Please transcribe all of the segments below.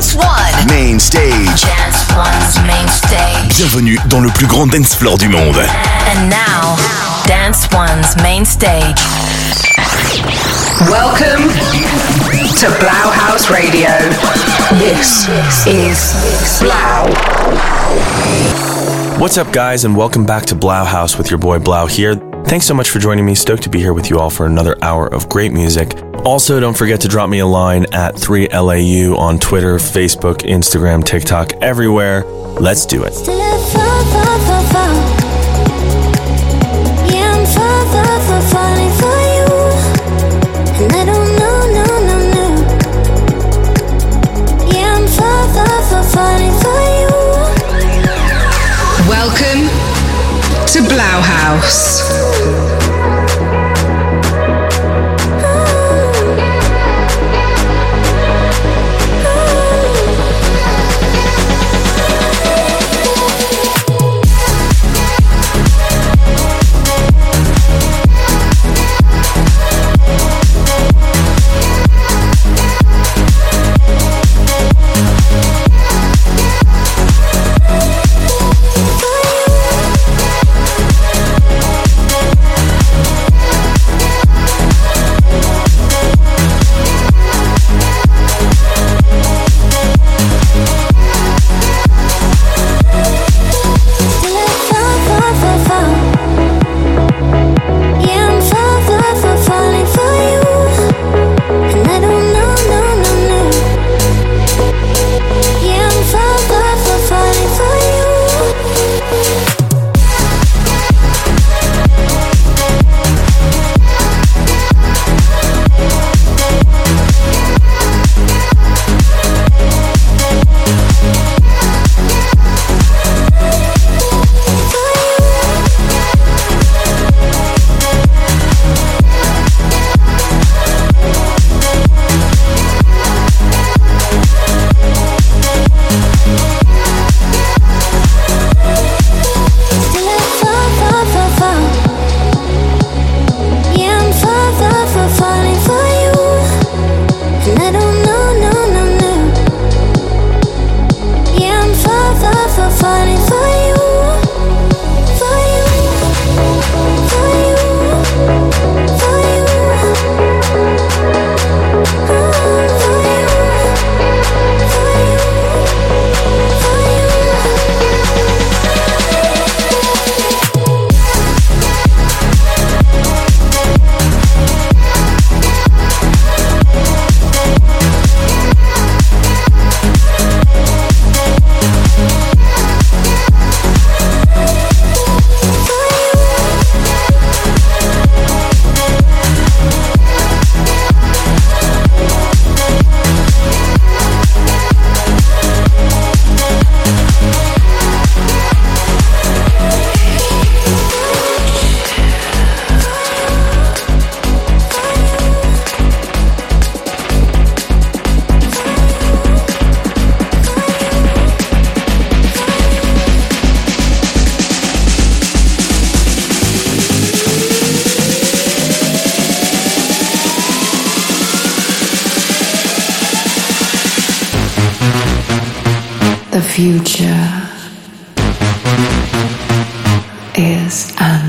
Dance One. Main stage. Dance One's main stage. Bienvenue dans le plus grand dance floor du monde. And now, Dance One's main stage. Welcome to 3LAU House Radio. This is 3LAU. What's up, guys, and welcome back to 3LAU House with your boy 3LAU here. Thanks so much for joining me. Stoked to be here with you all for another hour of great music. Also, don't forget to drop me a line at 3LAU on Twitter, Facebook, Instagram, TikTok, everywhere. Let's do it. Welcome to 3LAU future is unknown.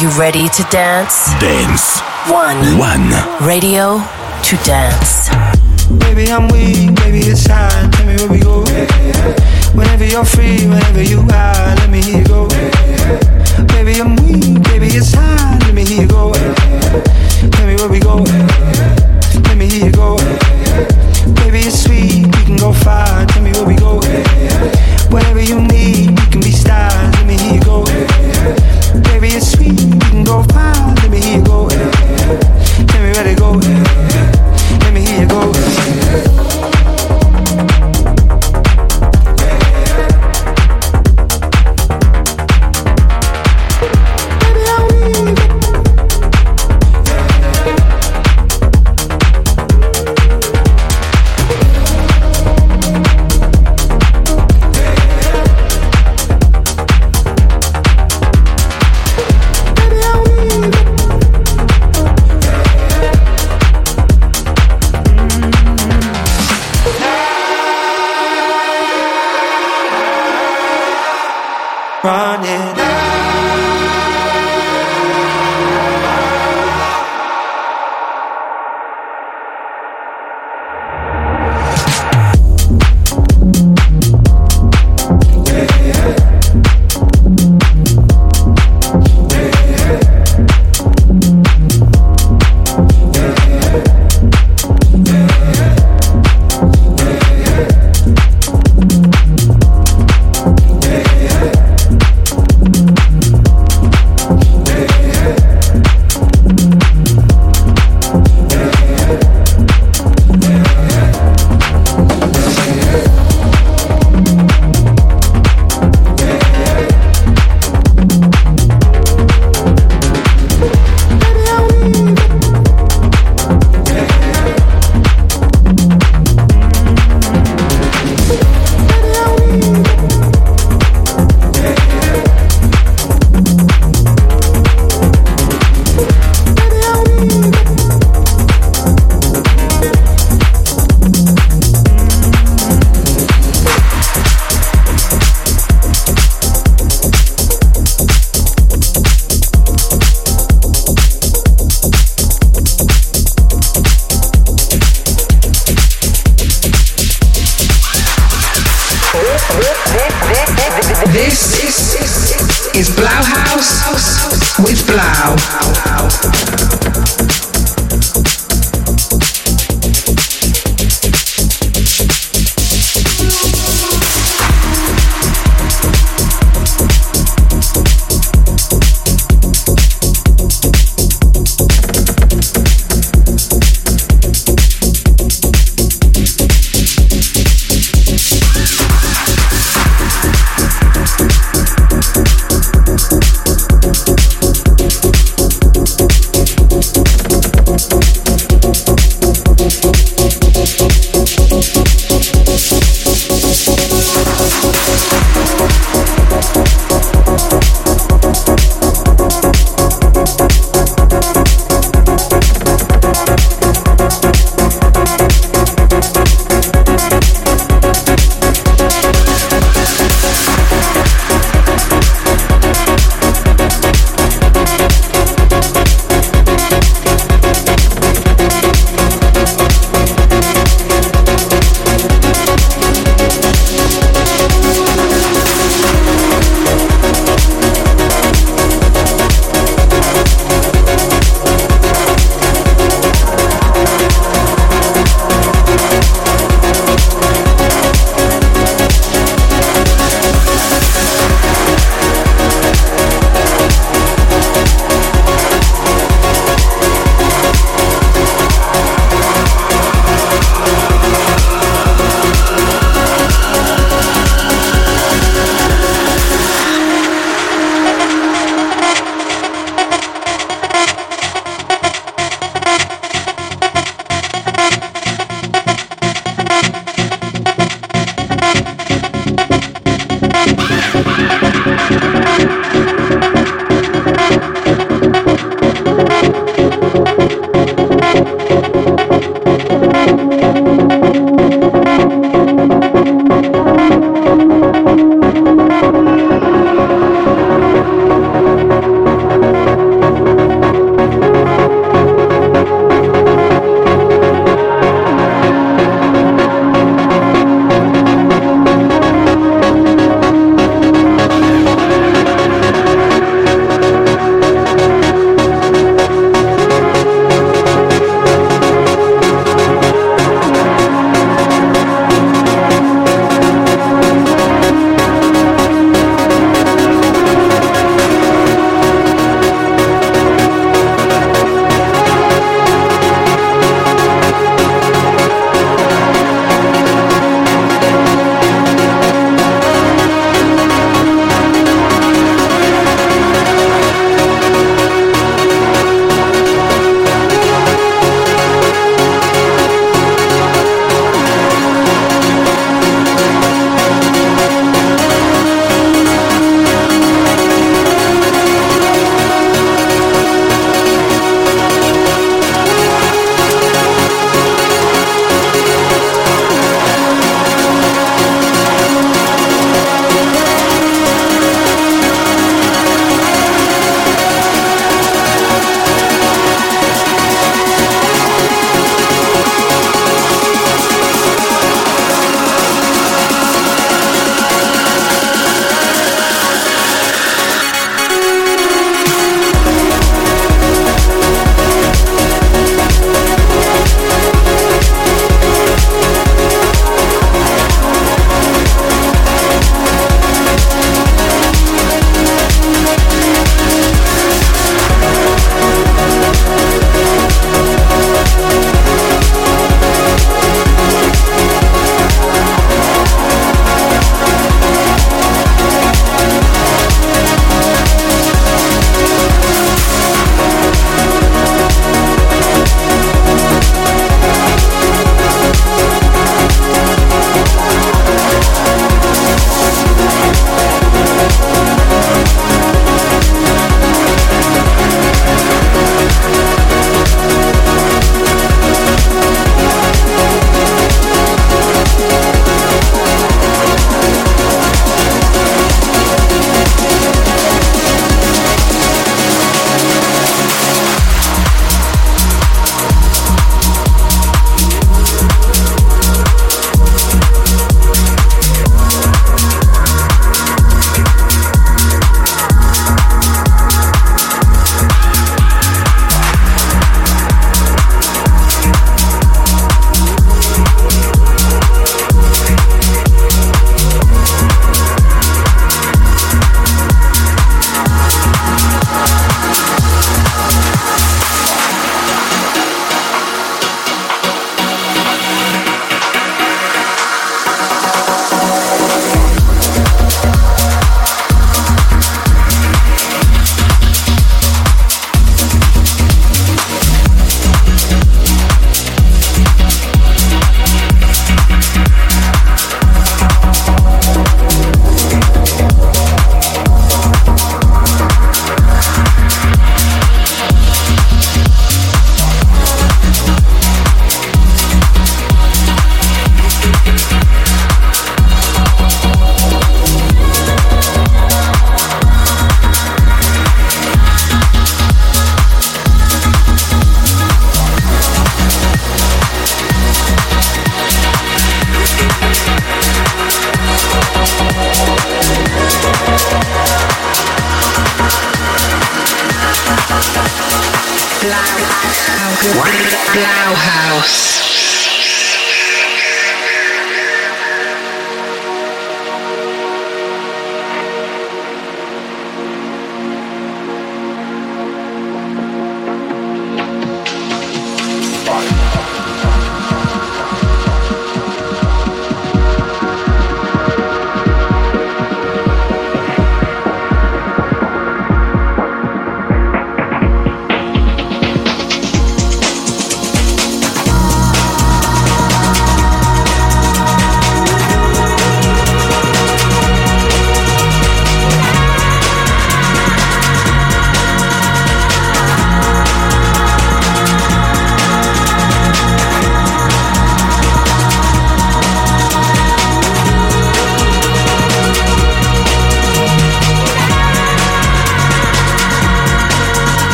You ready to dance? Dance. One. One. Radio to dance. Baby, I'm weak, baby, it's time. Tell me where we go. Whenever you're free, whenever you are, let me hear you go. Baby, I'm weak, baby, it's time. Let me hear you go. Tell me where we go.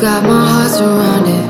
Got my heart surrounded.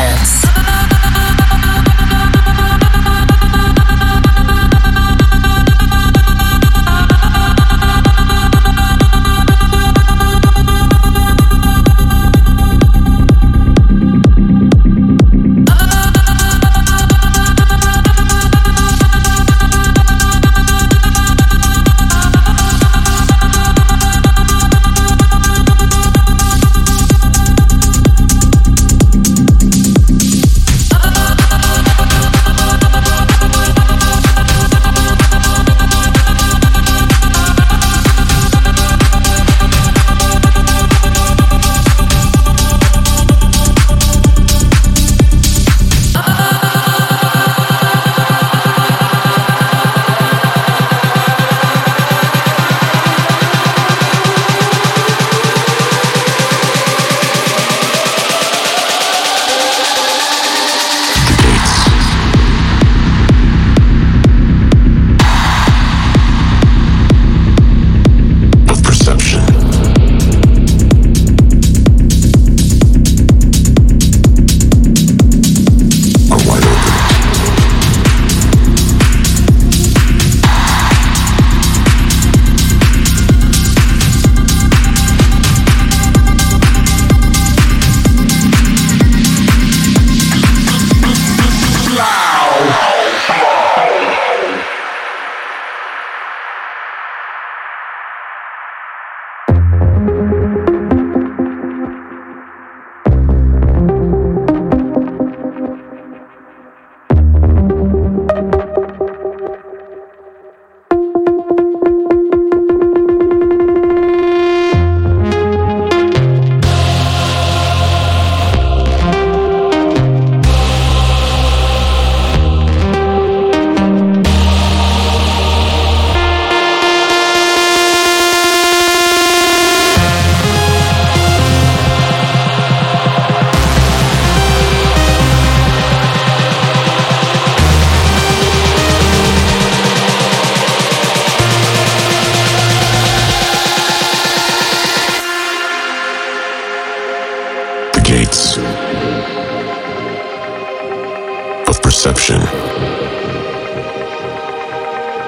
perception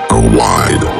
are wide.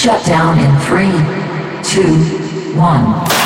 Shut down in three, two, one.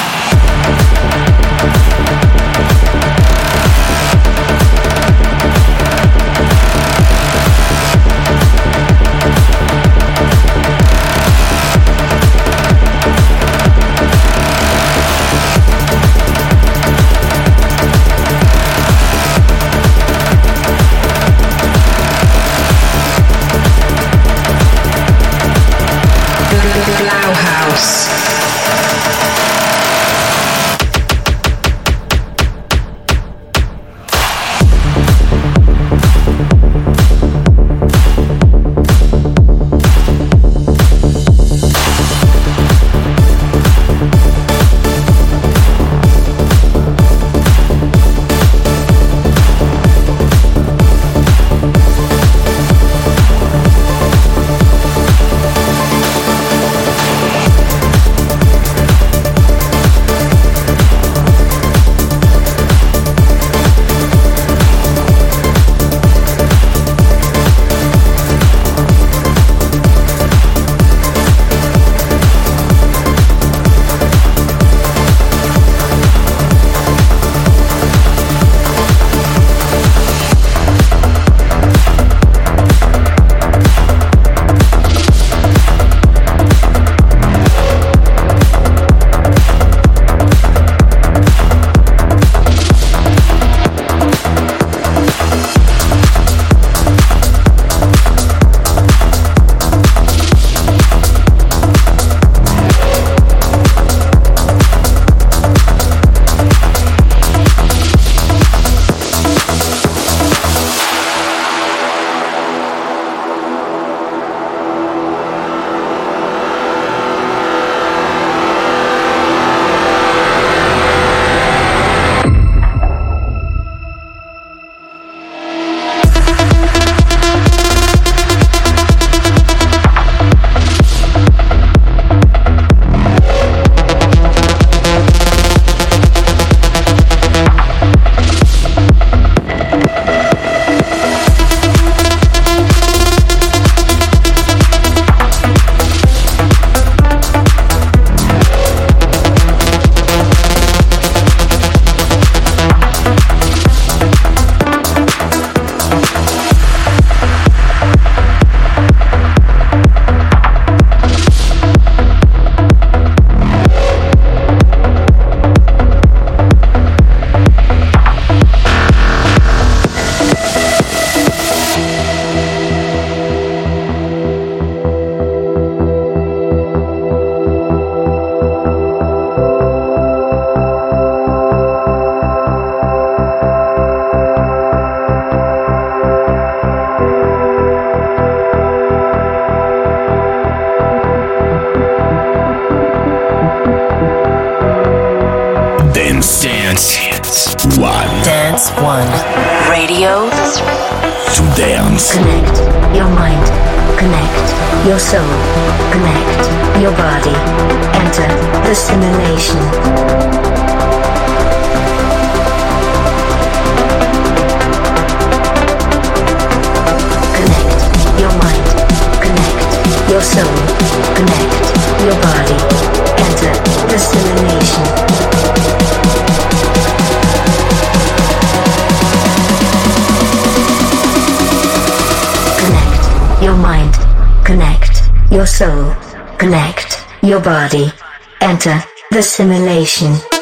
Soul, connect your body, enter the simulation.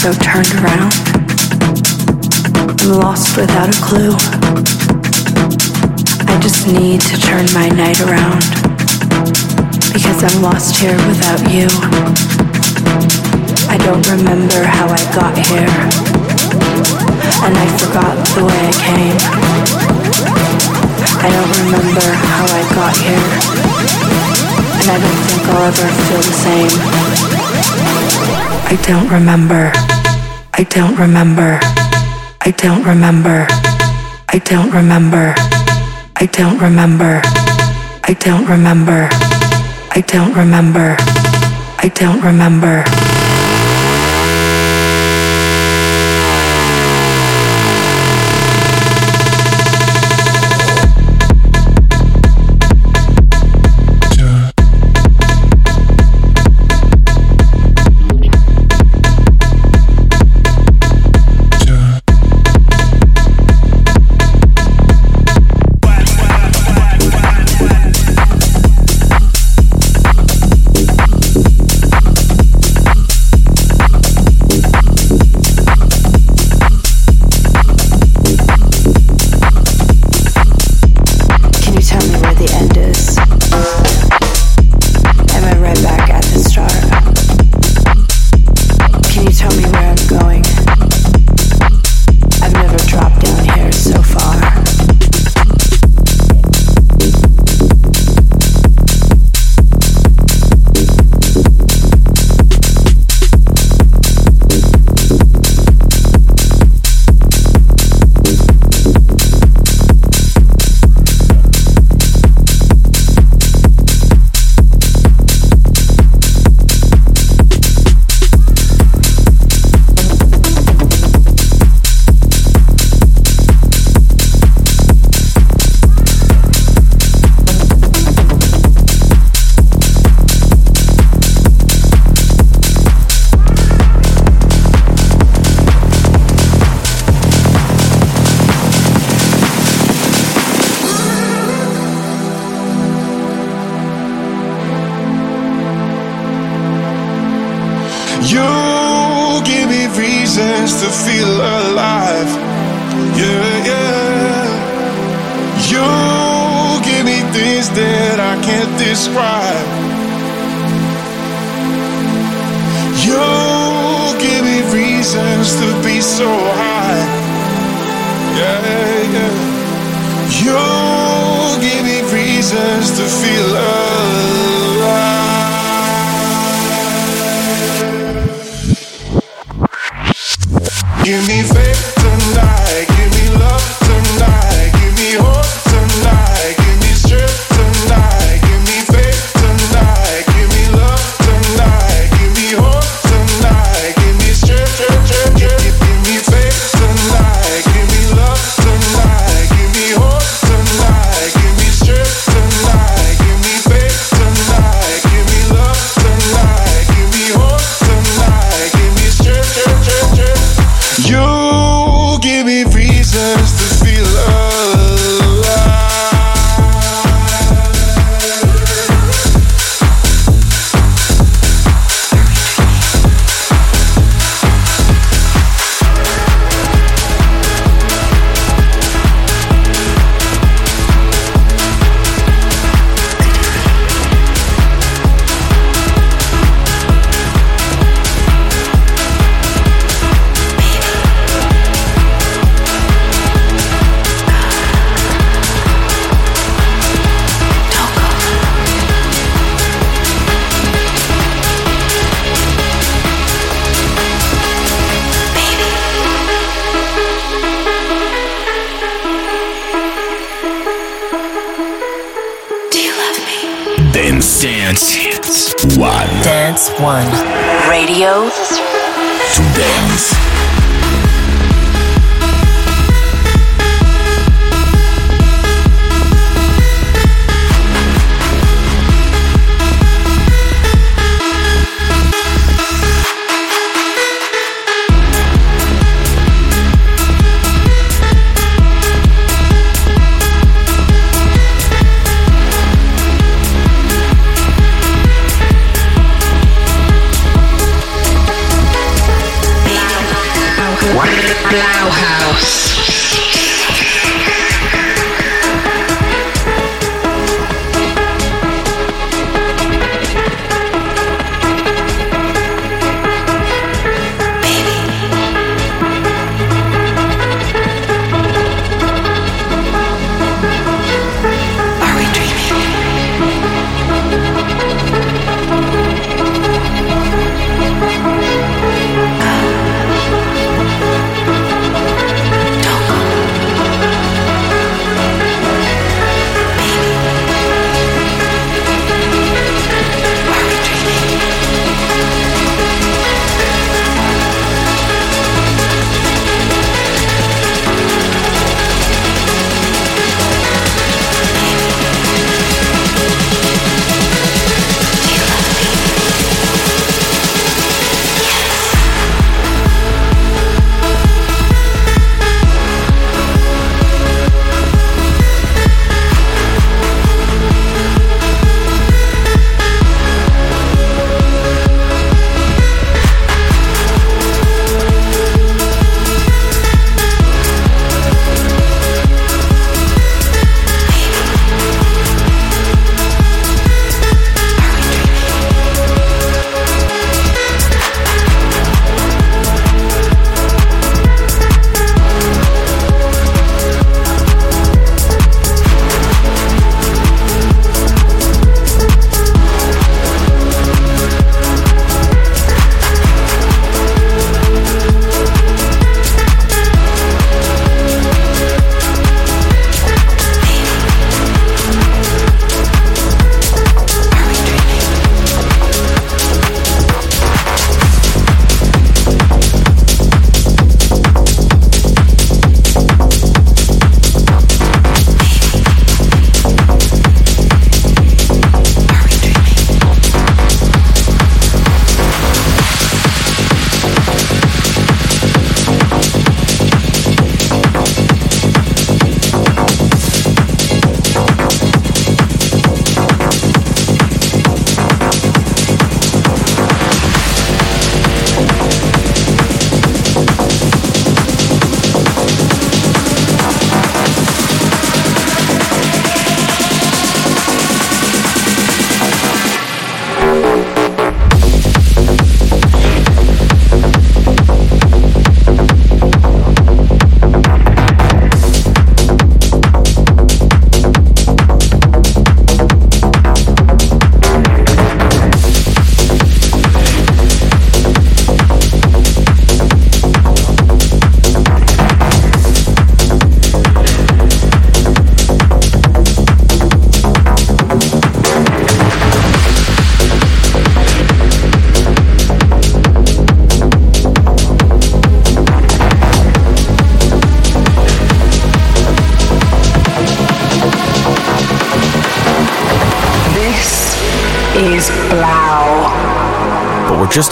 So turned around. I'm lost without a clue. I just need to turn my night around because I'm lost here without you. I don't remember how I got here, and I forgot the way I came. I don't remember how I got here, and I don't think I'll ever feel the same. I don't remember. I don't remember. I don't remember. I don't remember. I don't remember. I don't remember. I don't remember. I don't remember.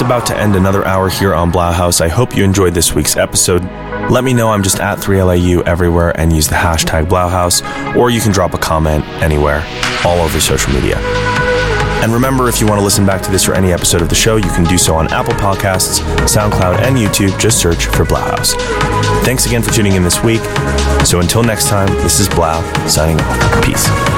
About to end another hour here on Blauhaus. I hope you enjoyed this week's episode. Let me know I'm just at 3LAU everywhere and use the hashtag Blauhaus, or you can drop a comment anywhere, all over social media. And remember, if you want to listen back to this or any episode of the show, you can do so on Apple Podcasts, SoundCloud, and YouTube. Just search for Blauhaus. Thanks again for tuning in this week. So until next time, this is 3LAU signing off. Peace.